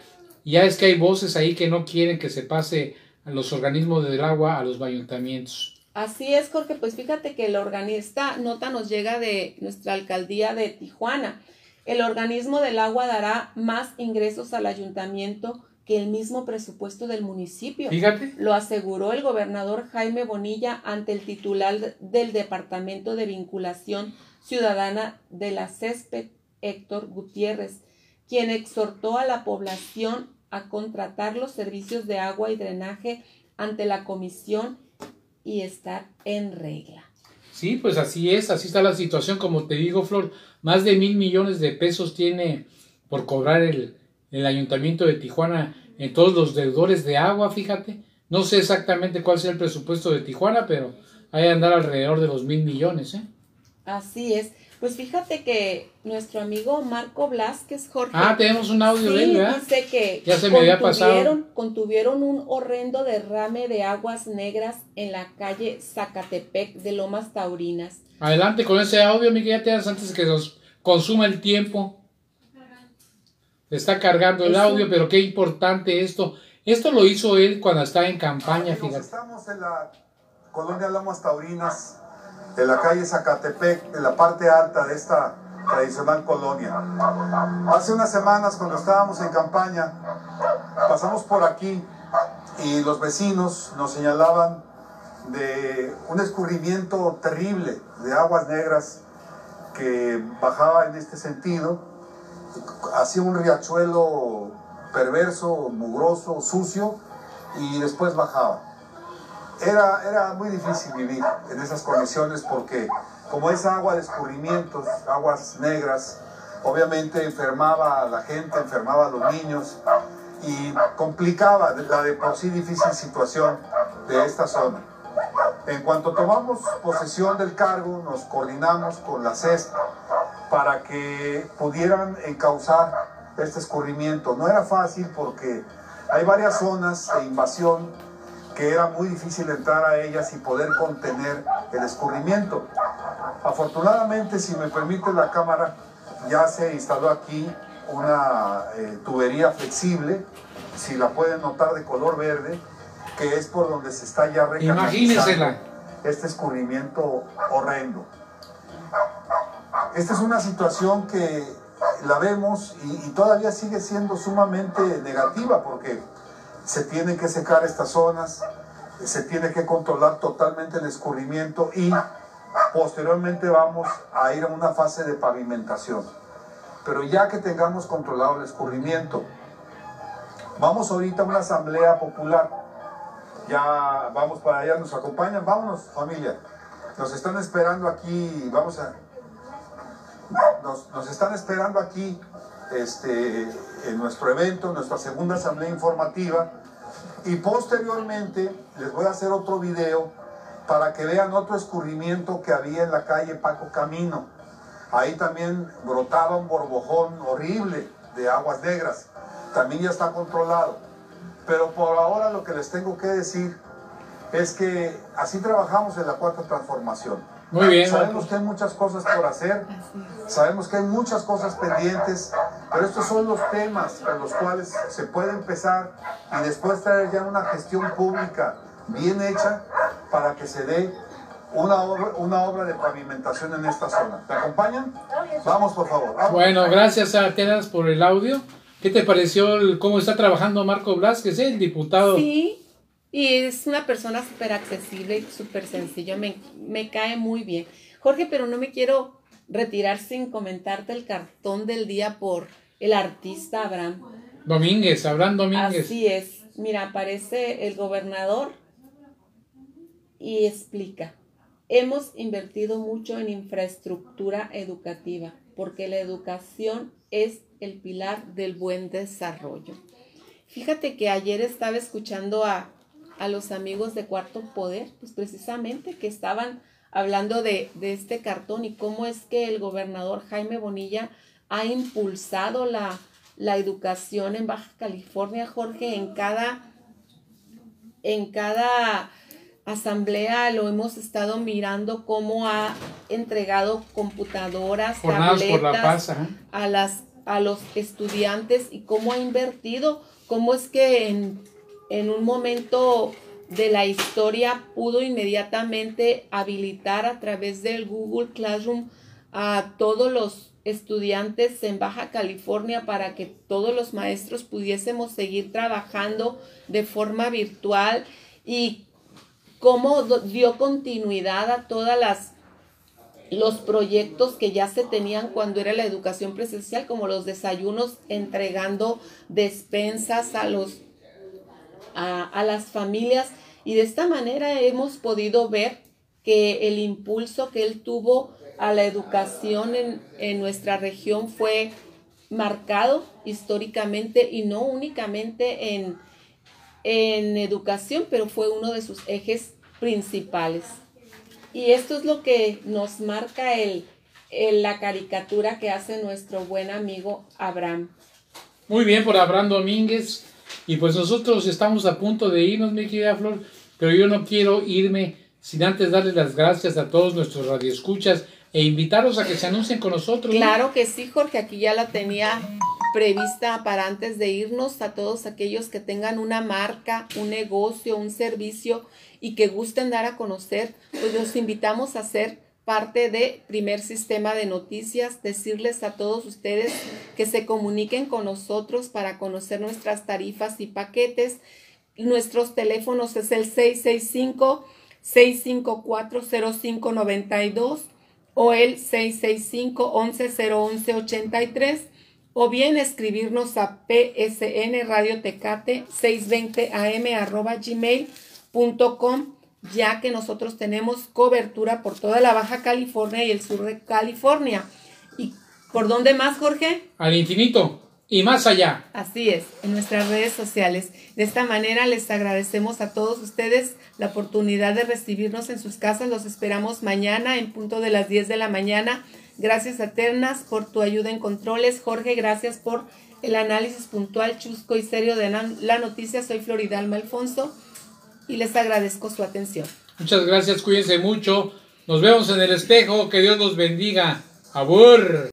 Ya es que hay voces ahí que no quieren que se pase a los organismos del agua a los ayuntamientos. Así es, Jorge, pues fíjate que el organista nota nos llega de nuestra alcaldía de Tijuana. El organismo del agua dará más ingresos al ayuntamiento que el mismo presupuesto del municipio. Fíjate. Lo aseguró el gobernador Jaime Bonilla ante el titular del Departamento de Vinculación Ciudadana de la CESPED, Héctor Gutiérrez, quien exhortó a la población a contratar los servicios de agua y drenaje ante la comisión y estar en regla. Sí, pues así es, así está la situación. Como te digo, Flor, más de mil millones de pesos tiene por cobrar el, el ayuntamiento de Tijuana en todos los deudores de agua, fíjate. No sé exactamente cuál sea el presupuesto de Tijuana, pero hay de andar alrededor de los mil millones, ¿eh? Así es. Pues fíjate que nuestro amigo Marco Blasquez, Jorge. Ah, tenemos un audio de él, Sí, ¿verdad? dice que Ya se me había pasado. contuvieron- un horrendo derrame de aguas negras en la calle Zacatepec de Lomas Taurinas. Adelante con ese audio, mi querida antes que nos consuma el tiempo. Está cargando el Es audio, un- pero qué importante esto. Esto lo hizo él cuando estaba en campaña, Amigos, fíjate. estamos en la colonia Lomas Taurinas, en la calle Zacatepec, en la parte alta de esta tradicional colonia. Hace unas semanas, cuando estábamos en campaña, pasamos por aquí y los vecinos nos señalaban de un escurrimiento terrible de aguas negras que bajaba en este sentido, hacía un riachuelo perverso, mugroso, sucio, y después bajaba. Era, era muy difícil vivir en esas condiciones porque como es agua de escurrimientos, aguas negras, obviamente enfermaba a la gente, enfermaba a los niños y complicaba la de por sí difícil situación de esta zona. En cuanto tomamos posesión del cargo, nos coordinamos con la CES para que pudieran encauzar este escurrimiento. No era fácil porque hay varias zonas de invasión que era muy difícil entrar a ellas y poder contener el escurrimiento. Afortunadamente, si me permite la cámara, ya se instaló aquí una eh, tubería flexible, si la pueden notar de color verde, que es por donde se está ya recanalizando este escurrimiento horrendo. Esta es una situación que la vemos y, todavía sigue siendo sumamente negativa porque se tienen que secar estas zonas, se tiene que controlar totalmente el escurrimiento y posteriormente vamos a ir a una fase de pavimentación. Pero ya que tengamos controlado el escurrimiento, vamos ahorita a una asamblea popular. Ya vamos para allá, nos acompañan, vámonos familia. Nos están esperando aquí, vamos a... Nos, están esperando aquí este, en nuestro evento, nuestra segunda asamblea informativa. Y posteriormente les voy a hacer otro video para que vean otro escurrimiento que había en la calle Paco Camino. Ahí también brotaba un borbojón horrible de aguas negras. También ya está controlado. Pero por ahora lo que les tengo que decir es que así trabajamos en la cuarta transformación. Muy bien. Sabemos que hay muchas cosas por hacer, sabemos que hay muchas cosas pendientes, pero estos son los temas con los cuales se puede empezar y después traer ya una gestión pública bien hecha para que se dé una obra, una obra de pavimentación en esta zona. ¿Te acompañan? Vamos, por favor. Vamos. Bueno, gracias a Teras por el audio. ¿Qué te pareció el- cómo está trabajando Marco Blasquez, el diputado? Sí, y es una persona súper accesible y súper sencillo, me, me cae muy bien. Jorge, pero no me quiero retirar sin comentarte el cartón del día por el artista Abraham. Domínguez, Abraham Domínguez. Así es. Mira, aparece el gobernador y explica. Hemos invertido mucho en infraestructura educativa porque la educación es el pilar del buen desarrollo. Fíjate que ayer estaba escuchando a, a los amigos de Cuarto Poder, pues precisamente que estaban hablando de, de este cartón y cómo es que el gobernador Jaime Bonilla ha impulsado la, la educación en Baja California, Jorge, en cada, en cada asamblea lo hemos estado mirando cómo ha entregado computadoras, Jornadas la tabletas paz. a las a los estudiantes y cómo ha invertido, cómo es que en, en un momento de la historia pudo inmediatamente habilitar a través del Google Classroom a todos los estudiantes en Baja California para que todos los maestros pudiésemos seguir trabajando de forma virtual y cómo dio continuidad a todas las los proyectos que ya se tenían cuando era la educación presencial, como los desayunos, entregando despensas a los a, a las familias y de esta manera hemos podido ver que el impulso que él tuvo a la educación en, en nuestra región fue marcado históricamente y no únicamente en, en educación, pero fue uno de sus ejes principales. Y esto es lo que nos marca el, el- la caricatura que hace nuestro buen amigo Abraham. Muy bien por Abraham Domínguez. Y pues nosotros estamos a punto de irnos, mi querida Flor, pero yo no quiero irme sin antes darles las gracias a todos nuestros radioescuchas e invitarlos a que se anuncien con nosotros. ¿no? Claro que sí, Jorge, aquí ya la tenía prevista para antes de irnos a todos aquellos que tengan una marca, un negocio, un servicio y que gusten dar a conocer, pues los invitamos a ser parte de primer sistema de noticias, decirles a todos ustedes que se comuniquen con nosotros para conocer nuestras tarifas y paquetes. Nuestros teléfonos es el 665 654 0592 o el 665-110183 o bien escribirnos a psn radio tecate 620 am arroba gmail.com ya que nosotros tenemos cobertura por toda la Baja California y el sur de California. ¿Y por dónde más, Jorge? Al infinito y más allá. Así es, en nuestras redes sociales. De esta manera les agradecemos a todos ustedes la oportunidad de recibirnos en sus casas. Los esperamos mañana en punto de las 10 de la mañana. Gracias a Ternas por tu ayuda en controles. Jorge, gracias por el análisis puntual, chusco y serio de la noticia. Soy Floridalma Alfonso y les agradezco su atención. Muchas gracias, cuídense mucho. Nos vemos en el espejo. Que Dios los bendiga. Abur.